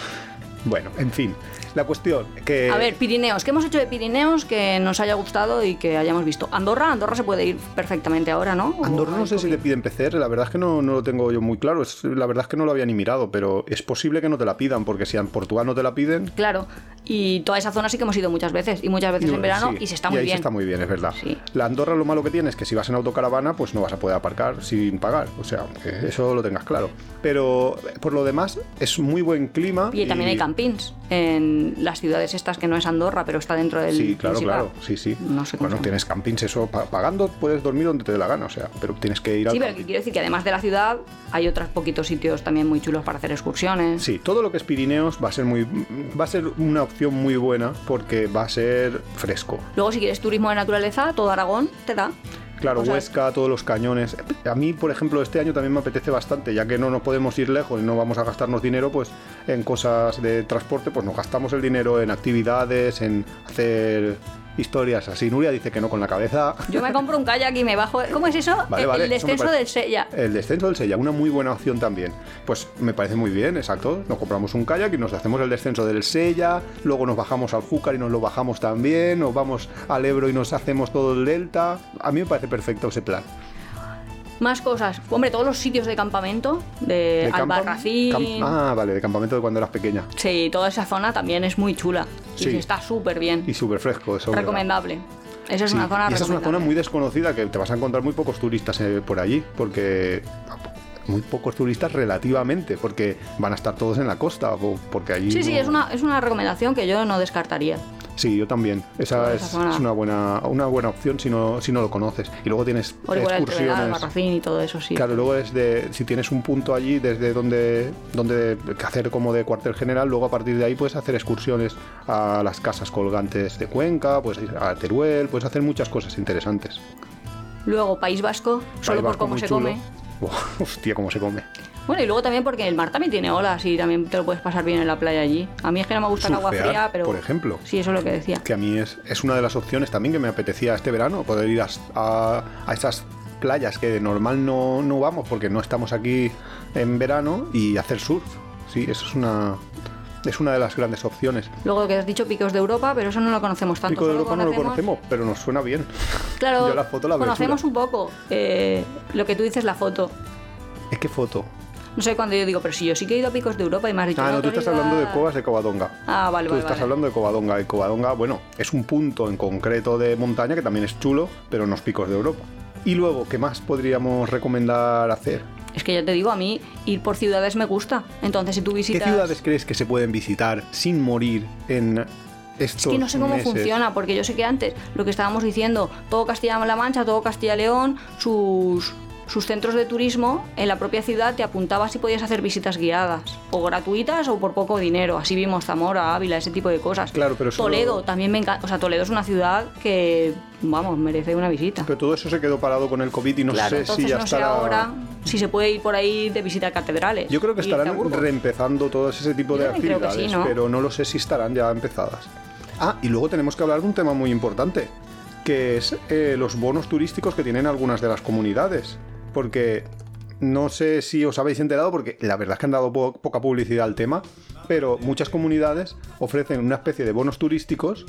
Bueno, en fin, la cuestión que... A ver, Pirineos, ¿qué hemos hecho de Pirineos que nos haya gustado y que hayamos visto? Andorra, Andorra se puede ir perfectamente ahora, ¿no? ¿O Andorra no sé si te piden PCR, la verdad es que no, no lo tengo yo muy claro, es- la verdad es que no lo había ni mirado, pero es posible que no te la pidan, porque si en Portugal no te la piden... Claro, y toda esa zona sí que hemos ido muchas veces, y muchas veces en verano, sí, y se está y muy ahí bien. se está muy bien, es verdad. Sí. La Andorra lo malo que tiene es que si vas en autocaravana, pues no vas a poder aparcar sin pagar, o sea, eso lo tengas claro. Pero por lo demás, es muy buen clima. Y también hay campings en las ciudades estas que no es Andorra, pero está dentro del Sí, claro, Principado. claro, sí, sí. No sé bueno, tienes campings, eso, pa- pagando puedes dormir donde te dé la gana, o sea, pero tienes que ir al Sí, pero camping. que quiero decir que además de la ciudad hay otros poquitos sitios también muy chulos para hacer excursiones. Sí, todo lo que es Pirineos va a ser muy va a ser una opción muy buena porque va a ser fresco. Luego si quieres turismo de naturaleza, todo Aragón te da. Claro, O sea, Huesca, todos los cañones. A mí, por ejemplo, este año también me apetece bastante, ya que no nos podemos ir lejos y no vamos a gastarnos dinero, pues en cosas de transporte, pues nos gastamos el dinero en actividades, en hacer historias así. Nuria dice que no con la cabeza. Yo me compro un kayak y me bajo. ¿Cómo es eso? Vale, el, vale, descenso del Sella. El descenso del Sella, una muy buena opción también. Pues me parece muy bien, exacto. Nos compramos un kayak y nos hacemos el descenso del Sella, luego nos bajamos al Júcar y nos lo bajamos también, nos vamos al Ebro y nos hacemos todo el delta. A mí me parece perfecto ese plan. Más cosas. Hombre, todos los sitios de campamento, de, De Albarracín. ah, vale, de campamento de cuando eras pequeña. Sí, toda esa zona también es muy chula. Sí. Y está súper bien. Y súper fresco, eso. es verdad. Recomendable. Esa es Sí, una zona y esa es una zona recomendable. muy desconocida que te vas a encontrar muy pocos turistas eh, por allí, porque muy pocos turistas relativamente, porque van a estar todos en la costa, porque allí Sí, sí, es una, es una recomendación que yo no descartaría. Sí, yo también. Esa es, es una buena una buena opción si no si no lo conoces. Y luego tienes excursiones. Y todo eso, sí. Claro, luego desde si tienes un punto allí desde donde donde hacer como de cuartel general, luego a partir de ahí puedes hacer excursiones a las casas colgantes de Cuenca, puedes ir a Teruel, puedes hacer muchas cosas interesantes. Luego País Vasco, solo País por cómo se chulo. come. Buah, hostia, cómo se come. Bueno, y luego también porque el mar también tiene olas y también te lo puedes pasar bien en la playa allí. A mí es que no me gusta el agua fría, pero... por ejemplo. Sí, eso es lo que decía. que a mí es, es una de las opciones también que me apetecía este verano, poder ir a, a- a esas playas que de normal no, no vamos porque no estamos aquí en verano y hacer surf. Sí, eso es una, es una de las grandes opciones. Luego que has dicho, Picos de Europa, pero eso no lo conocemos tanto. Pico de Europa no lo conocemos, pero nos suena bien. Claro, Yo la foto la conocemos un poco. eh, lo que tú dices, la foto. ¿Es qué foto? No sé cuando yo digo, pero si yo sí que he ido a Picos de Europa y me has dicho... Ah, no, tú estás hablando de cuevas de Covadonga. Ah, vale, Tú vale. estás vale. hablando de Covadonga. Y Covadonga, bueno, es un punto en concreto de montaña que también es chulo, pero no es picos de Europa. Y luego, ¿qué más podríamos recomendar hacer? Es que ya te digo, a mí ir por ciudades me gusta. Entonces, si tú ¿Qué visitas... ciudades crees que se pueden visitar sin morir en estos Es que no sé cómo meses? funciona, porque yo sé que antes lo que estábamos diciendo, todo Castilla-La Mancha, todo Castilla-León, sus, sus centros de turismo en la propia ciudad te apuntabas si podías hacer visitas guiadas, o gratuitas o por poco dinero. Así vimos Zamora, Ávila, ese tipo de cosas. Claro, pero eso Toledo también me encanta. O sea, Toledo es una ciudad que, vamos, merece una visita. Pero todo eso se quedó parado con el COVID y no claro, sé entonces si ya no sé estará... ahora si se puede ir por ahí de visitar catedrales. Yo creo que a estarán reempezando todo ese tipo Yo de que actividades, sí, ¿no? pero no lo sé si estarán ya empezadas. Ah, y luego tenemos que hablar de un tema muy importante, que es eh, los bonos turísticos que tienen algunas de las comunidades. Porque no sé si os habéis enterado, porque la verdad es que han dado po- poca publicidad al tema, pero muchas comunidades ofrecen una especie de bonos turísticos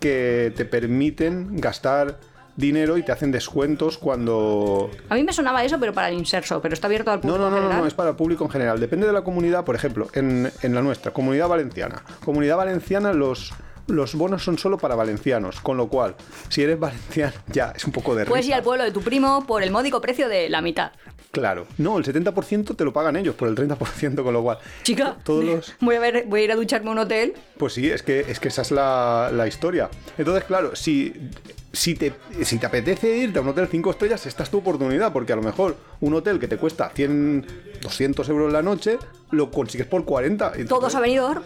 que te permiten gastar dinero y te hacen descuentos cuando A mí me sonaba eso, pero para el inserso, pero está abierto al público no, no, no, general. no, es para el público en general. Depende de la comunidad, por ejemplo, en, en la nuestra, comunidad valenciana. Comunidad valenciana, los, los bonos son solo para valencianos, con lo cual, si eres valenciano, ya es un poco de Puedes ir risa. al pueblo de tu primo por el módico precio de la mitad. Claro. No, el 70% te lo pagan ellos por el 30%, con lo cual. Chica, Todos los. voy, a ver, voy a ir a ducharme a un hotel. Pues sí, es que, es que esa es la, la historia. Entonces, claro, si, si, te, si te apetece irte a un hotel 5 estrellas, esta es tu oportunidad, porque a lo mejor un hotel que te cuesta 100, 200 euros la noche, lo consigues por 40. Entonces, Todos a Benidorm.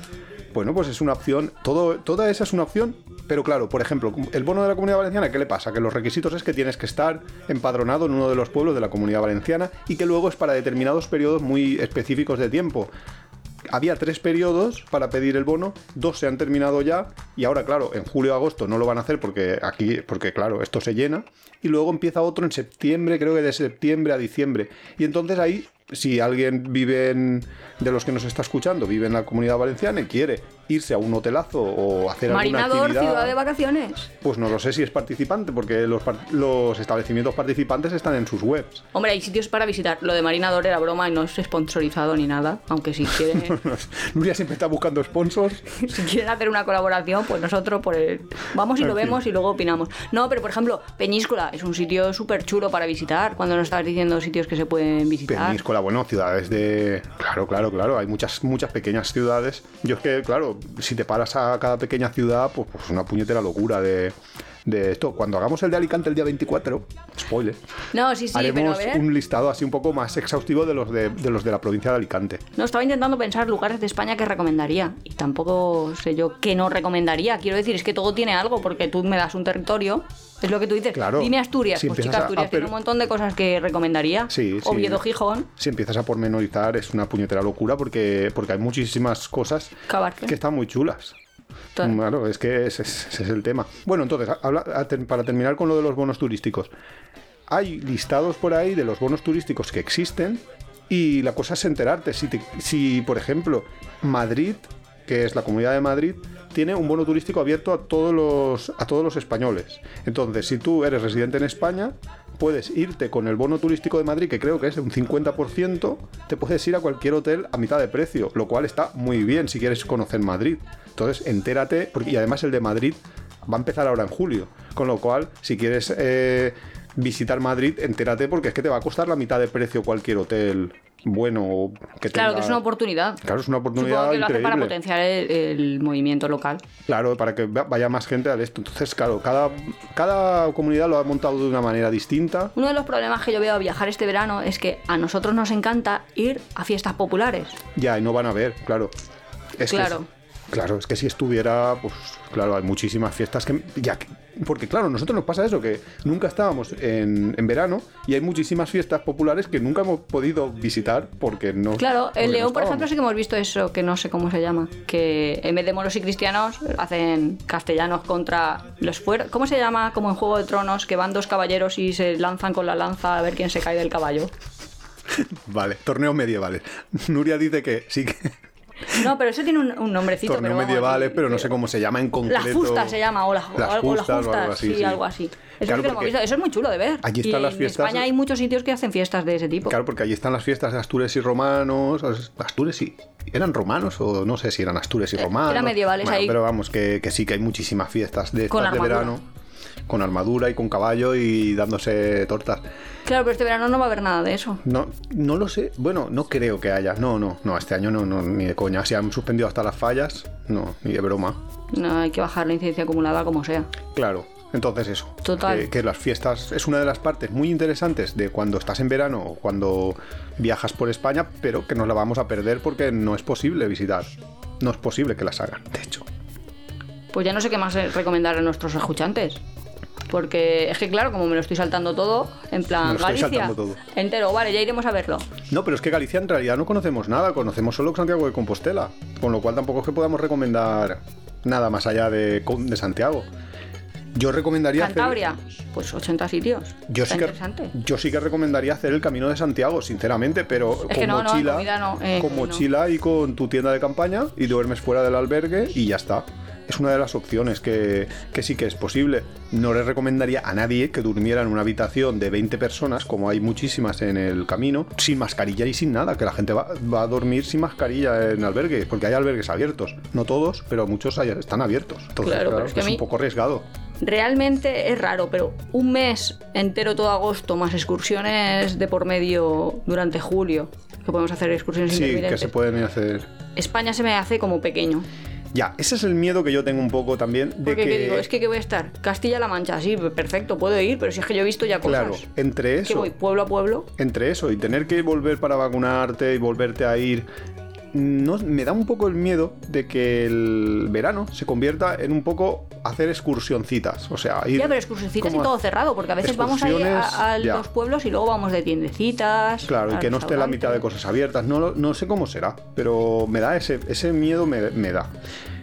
Bueno, pues es una opción, toda esa es una opción, pero claro, por ejemplo, el bono de la comunidad valenciana, ¿qué le pasa? Que los requisitos es que tienes que estar empadronado en uno de los pueblos de la comunidad valenciana y que luego es para determinados periodos muy específicos de tiempo. Había tres periodos para pedir el bono, dos se han terminado ya y ahora, claro, en julio agosto no lo van a hacer porque aquí, porque claro, esto se llena y luego empieza otro en septiembre, creo que de septiembre a diciembre. Y entonces ahí, si alguien vive en, de los que nos está escuchando, vive en la comunidad valenciana y quiere irse a un hotelazo o hacer Marinador, alguna actividad, ciudad de vacaciones. pues no lo sé si es participante porque los, los establecimientos participantes están en sus webs. Hombre, hay sitios para visitar. Lo de Marinador era broma y no es sponsorizado ni nada. Aunque si quieren, Nuria siempre está buscando sponsors. si quieren hacer una colaboración, pues nosotros por el... vamos y lo vemos y luego opinamos. No, pero por ejemplo, Peñíscola es un sitio súper chulo para visitar. Cuando nos estabas diciendo sitios que se pueden visitar. Peñíscola, bueno, ciudades de... Claro, claro, claro, hay muchas, muchas pequeñas ciudades. Yo es que, claro, si te paras a cada pequeña ciudad, pues, pues una puñetera locura de, de esto. Cuando hagamos el de Alicante el día 24, spoiler, No, sí, sí, haremos un listado así un poco más exhaustivo de los de, de los de la provincia de Alicante. No, estaba intentando pensar lugares de España que recomendaría. Y tampoco sé yo qué no recomendaría. Quiero decir, es que todo tiene algo, porque tú me das un territorio. Es lo que tú dices. Claro. Dime Asturias. Si pues chica, Asturias a tiene un montón de cosas que recomendaría. Sí, sí. Oviedo, Gijón. Si empiezas a pormenorizar es una puñetera locura porque, porque hay muchísimas cosas Cabarque. que están muy chulas. Todo. Claro, es que ese, es el tema. Bueno, entonces, para terminar con lo de los bonos turísticos. Hay listados por ahí de los bonos turísticos que existen y la cosa es enterarte. Si, si por ejemplo, Madrid, que es la comunidad de Madrid, tiene un bono turístico abierto a todos los, a todos los españoles. Entonces, si tú eres residente en España, puedes irte con el bono turístico de Madrid, que creo que es de un 50%, te puedes ir a cualquier hotel a mitad de precio, lo cual está muy bien si quieres conocer Madrid. Entonces, entérate, porque, y además el de Madrid va a empezar ahora en julio. Con lo cual, si quieres eh, visitar Madrid, entérate porque es que te va a costar la mitad de precio cualquier hotel bueno que Claro, tenga- que es una oportunidad. Claro, es una oportunidad Supongo que lo hace para potenciar el, el movimiento local. Claro, para que va- vaya más gente a esto. Entonces, claro, cada, cada comunidad lo ha montado de una manera distinta. Uno de los problemas que yo veo a viajar este verano es que a nosotros nos encanta ir a fiestas populares. Ya, y no van a ver, claro. Es que Claro. es- claro, es que si estuviera, pues claro, hay muchísimas fiestas que ya que- porque claro, nosotros nos pasa eso, que nunca estábamos en, en verano y hay muchísimas fiestas populares que nunca hemos podido visitar porque no. Claro, en no León, por ejemplo, sí que hemos visto eso, que no sé cómo se llama, que en vez de moros y cristianos hacen castellanos contra los fueros. ¿Cómo se llama? Como en Juego de Tronos, que van dos caballeros y se lanzan con la lanza a ver quién se cae del caballo. Vale, torneos medievales. Nuria dice que sí que No, pero eso tiene un, un nombrecito. torneos pero medievales, pero no sé cómo se llama en concreto. La fusta se llama, o, la, Las algo, las justas o algo así, sí, sí. algo así. Eso, Claro, que visto, eso es muy chulo de ver. allí Y están las en fiestas- España hay muchos sitios que hacen fiestas de ese tipo. Claro, porque allí están las fiestas de Astures y romanos. Astures y. ¿Eran romanos o no sé si eran Astures y romanos? Eh, eran medievales Bueno, ahí. Pero vamos, que, que sí que hay muchísimas fiestas de, estas de verano. Con armadura y con caballo y dándose tortas. Claro, pero este verano no va a haber nada de eso. No, no lo sé. Bueno, no creo que haya. No, no, no. Este año no, no ni de coña. Se han suspendido hasta las fallas. No, ni de broma. No hay que bajar la incidencia acumulada como sea. Claro, entonces eso. Total. Que, que las fiestas es una de las partes muy interesantes de cuando estás en verano o cuando viajas por España, pero que nos la vamos a perder porque no es posible visitar. No es posible que las hagan, de hecho. Pues ya no sé qué más eh, recomendar a nuestros escuchantes. Porque es que, claro, como me lo estoy saltando todo, en plan Galicia, todo. entero, vale, ya iremos a verlo. No, pero es que Galicia en realidad no conocemos nada, conocemos solo Santiago de Compostela, con lo cual tampoco es que podamos recomendar nada más allá de, de Santiago. Yo recomendaría hacer- Cantabria, pues 80 sitios. Yo Está sí, que, yo sí que recomendaría hacer el Camino de Santiago, sinceramente, pero Es con que no, no, mochila, no, eh, con mochila y con tu tienda de campaña y duermes fuera del albergue y ya está. Es una de las opciones que, que sí que es posible. No le recomendaría a nadie que durmiera en una habitación de 20 personas, como hay muchísimas en el camino, sin mascarilla y sin nada, que la gente va, va a dormir sin mascarilla en albergues, porque hay albergues abiertos. No todos, pero muchos hay- están abiertos. Entonces, Claro, es que a es mí- un poco arriesgado. Realmente es raro, pero un mes entero todo agosto, más excursiones de por medio durante julio, que podemos hacer excursiones Sí, que se pueden hacer. España se me hace como pequeño. Ya, ese es el miedo que yo tengo un poco también de Porque que, ¿qué digo, es que ¿qué voy a estar? Castilla-La Mancha, sí, perfecto, puedo ir, pero si es que yo he visto ya cosas. claro, entre que eso, voy pueblo a pueblo. entre eso y tener que volver para vacunarte y volverte a ir no, me da un poco el miedo de que el verano se convierta en un poco hacer excursioncitas, o sea, ir Ya, pero excursioncitas y todo cerrado, porque a veces vamos a, excursiones, a los pueblos y luego vamos de tiendecitas. Claro, y que no esté la mitad de cosas abiertas. No, no sé cómo será, pero me da ese, ese miedo, me, me da.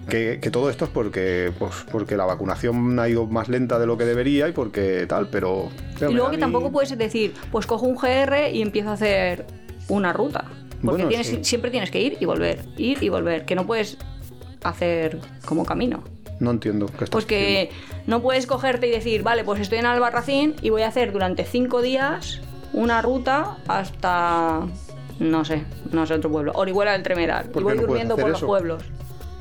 Que, que todo esto es porque, pues, porque la vacunación ha ido más lenta de lo que debería y porque tal, pero... pero Y luego que mí- tampoco puedes decir, pues cojo un GR y empiezo a hacer una ruta. Porque Bueno, tienes, sí. siempre tienes que ir y volver, ir y volver, que no puedes hacer como camino. No entiendo qué estás Pues que no puedes cogerte y decir, vale, pues estoy en Albarracín y voy a hacer durante cinco días una ruta hasta, no sé, no sé, otro pueblo, Orihuela del Tremedal. ¿Por Y voy no durmiendo por los pueblos.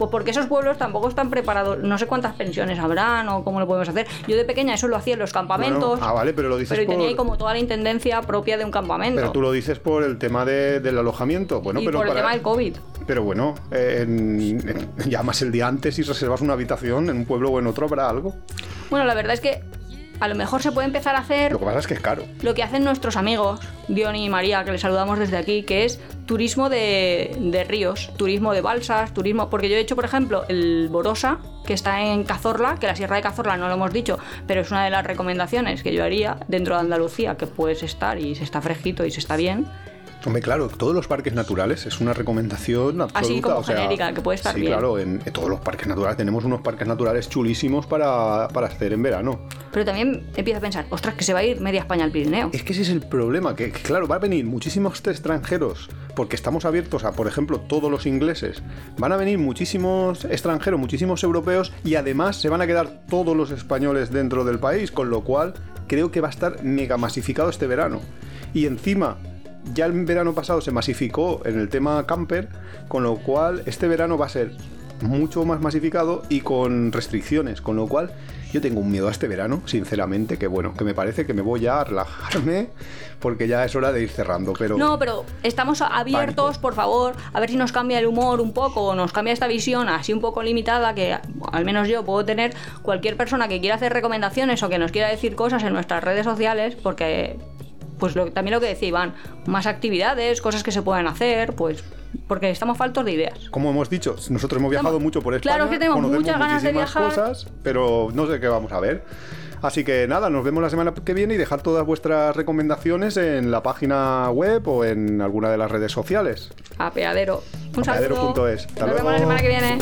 Pues porque esos pueblos tampoco están preparados, no sé cuántas pensiones habrán o cómo lo podemos hacer. Yo de pequeña eso lo hacía en los Bueno, campamentos. ah, vale, pero lo dices Pero tenía ahí como toda la intendencia propia de un campamento. Pero tú lo dices por el tema de- del alojamiento. Bueno, y pero por el para- tema del COVID. Pero bueno, en- en- llamas el día antes y reservas una habitación en un pueblo o en otro, habrá algo. Bueno, la verdad es que a lo mejor se puede empezar a hacer Lo que pasa es que es caro. lo que hacen nuestros amigos, Diony y María, que les saludamos desde aquí, que es turismo de, de ríos, turismo de balsas, turismo. Porque yo he hecho, por ejemplo, el Borosa, que está en Cazorla, que la Sierra de Cazorla no lo hemos dicho, pero es una de las recomendaciones que yo haría dentro de Andalucía, que puedes estar y se está fresquito y se está bien. Hombre, claro, todos los parques naturales es una recomendación absoluta. Así como o sea, genérica, que puede estar sí, bien. claro, en, en todos los parques naturales tenemos unos parques naturales chulísimos para, para hacer en verano. Pero también empiezo a pensar, ostras, que se va a ir media España al Pirineo. Es que ese es el problema, que, que, claro, va a venir muchísimos extranjeros, porque estamos abiertos a, por ejemplo, todos los ingleses. Van a venir muchísimos extranjeros, muchísimos europeos, y además se van a quedar todos los españoles dentro del país, con lo cual creo que va a estar mega masificado este verano. Y encima, ya el verano pasado se masificó en el tema camper, con lo cual este verano va a ser mucho más masificado y con restricciones, con lo cual yo tengo un miedo a este verano, sinceramente, que bueno, que me parece que me voy a relajarme porque ya es hora de ir cerrando, pero... No, pero estamos abiertos, por favor, a ver si nos cambia el humor un poco, o nos cambia esta visión así un poco limitada que al menos yo puedo tener cualquier persona que quiera hacer recomendaciones o que nos quiera decir cosas en nuestras redes sociales, porque pues también lo que decía Iván, más actividades, cosas que se pueden hacer, pues porque estamos faltos de ideas. Como hemos dicho, nosotros hemos viajado mucho por España. Claro que tenemos muchas ganas de viajar. cosas, pero no sé qué vamos a ver. Así que nada, nos vemos la semana que viene y dejar todas vuestras recomendaciones en la página web o en alguna de las redes sociales. Apeadero. Un Apeadero.es. Nos vemos la semana que viene.